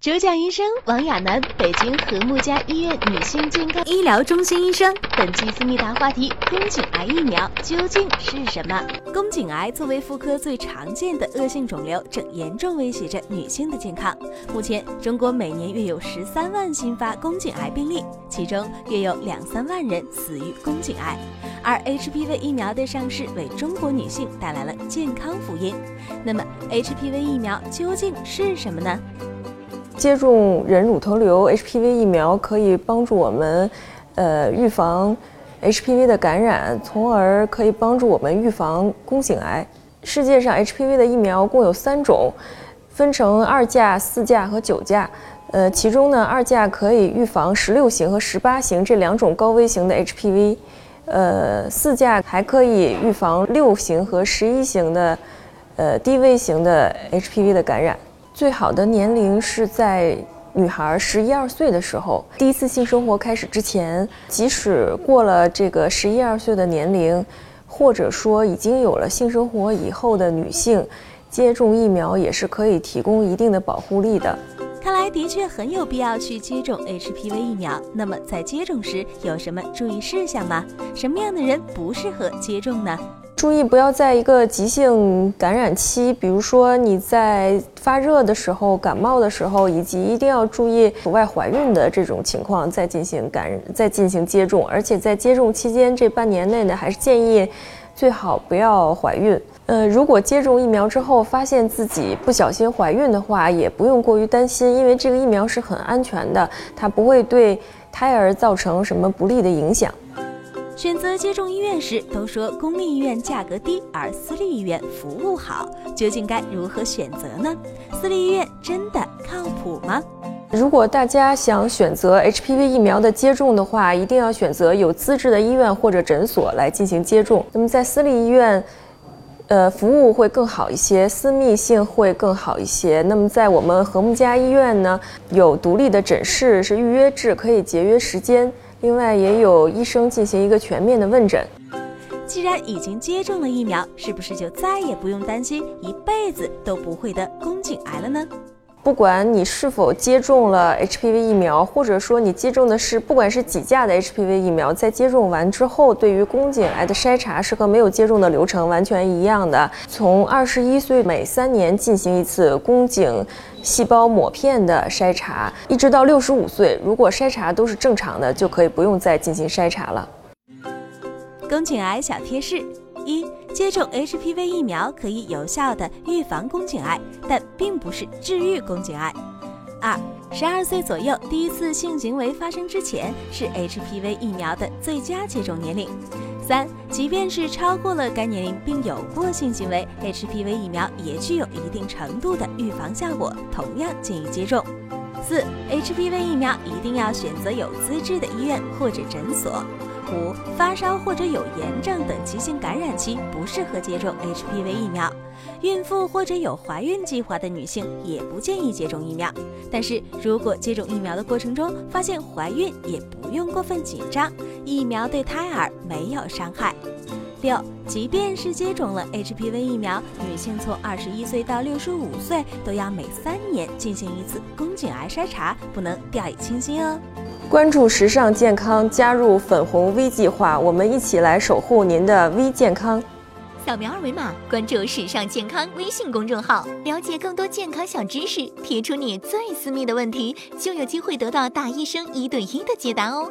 主讲医生王亚楠，北京和睦家医院女性健康医疗中心医生。本期思密达话题：宫颈癌疫苗究竟是什么？宫颈癌作为妇科最常见的恶性肿瘤，正严重威胁着女性的健康。目前，中国每年约有十三万新发宫颈癌病例，其中约有两三万人死于宫颈癌。而 HPV 疫苗的上市，为中国女性带来了健康福音。那么，HPV 疫苗究竟是什么呢？接种人乳头瘤 HPV 疫苗可以帮助我们，呃，预防 HPV 的感染，从而可以帮助我们预防宫颈癌。世界上 HPV 的疫苗共有三种，分成二价、四价和九价。呃，其中呢，二价可以预防十六型和十八型这两种高危型的 HPV，呃，四价还可以预防六型和十一型的，呃，低危型的 HPV 的感染。最好的年龄是在女孩十一二岁的时候，第一次性生活开始之前。即使过了这个十一二岁的年龄，或者说已经有了性生活以后的女性，接种疫苗也是可以提供一定的保护力的。看来的确很有必要去接种 HPV 疫苗。那么在接种时有什么注意事项吗？什么样的人不适合接种呢？注意不要在一个急性感染期，比如说你在发热的时候、感冒的时候，以及一定要注意阻外怀孕的这种情况再进行感染、再进行接种。而且在接种期间这半年内呢，还是建议最好不要怀孕。呃，如果接种疫苗之后发现自己不小心怀孕的话，也不用过于担心，因为这个疫苗是很安全的，它不会对胎儿造成什么不利的影响。选择接种医院时，都说公立医院价格低，而私立医院服务好，究竟该如何选择呢？私立医院真的靠谱吗？如果大家想选择 HPV 疫苗的接种的话，一定要选择有资质的医院或者诊所来进行接种。那么在私立医院，呃，服务会更好一些，私密性会更好一些。那么在我们和睦家医院呢，有独立的诊室，是预约制，可以节约时间。另外，也有医生进行一个全面的问诊。既然已经接种了疫苗，是不是就再也不用担心一辈子都不会得宫颈癌了呢？不管你是否接种了 HPV 疫苗，或者说你接种的是不管是几价的 HPV 疫苗，在接种完之后，对于宫颈癌的筛查是和没有接种的流程完全一样的。从二十一岁每三年进行一次宫颈细胞抹片的筛查，一直到六十五岁，如果筛查都是正常的，就可以不用再进行筛查了。宫颈癌小贴士。一、接种 HPV 疫苗可以有效的预防宫颈癌，但并不是治愈宫颈癌。二、十二岁左右第一次性行为发生之前是 HPV 疫苗的最佳接种年龄。三、即便是超过了该年龄并有过性行为，HPV 疫苗也具有一定程度的预防效果，同样建议接种。四、HPV 疫苗一定要选择有资质的医院或者诊所。五、发烧或者有炎症等急性感染期不适合接种 HPV 疫苗。孕妇或者有怀孕计划的女性也不建议接种疫苗。但是如果接种疫苗的过程中发现怀孕，也不用过分紧张，疫苗对胎儿没有伤害。六、即便是接种了 HPV 疫苗，女性从二十一岁到六十五岁都要每三年进行一次宫颈癌筛查，不能掉以轻心哦。关注时尚健康，加入粉红 V 计划，我们一起来守护您的 V 健康。扫描二维码，关注时尚健康微信公众号，了解更多健康小知识。提出你最私密的问题，就有机会得到大医生一对一的解答哦。